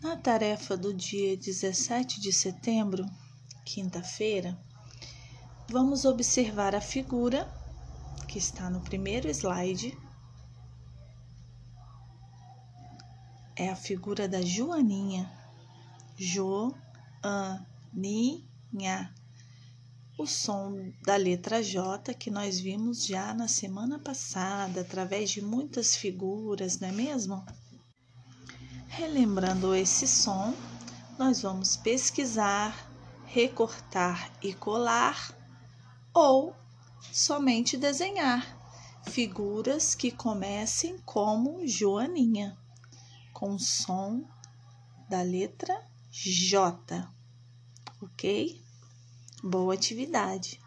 Na tarefa do dia 17 de setembro, quinta-feira, vamos observar a figura que está no primeiro slide. É a figura da Joaninha. Joaninha. O som da letra J que nós vimos já na semana passada, através de muitas figuras, não é mesmo? Relembrando esse som, nós vamos pesquisar, recortar e colar ou somente desenhar figuras que comecem como Joaninha, com o som da letra J, ok? Boa atividade!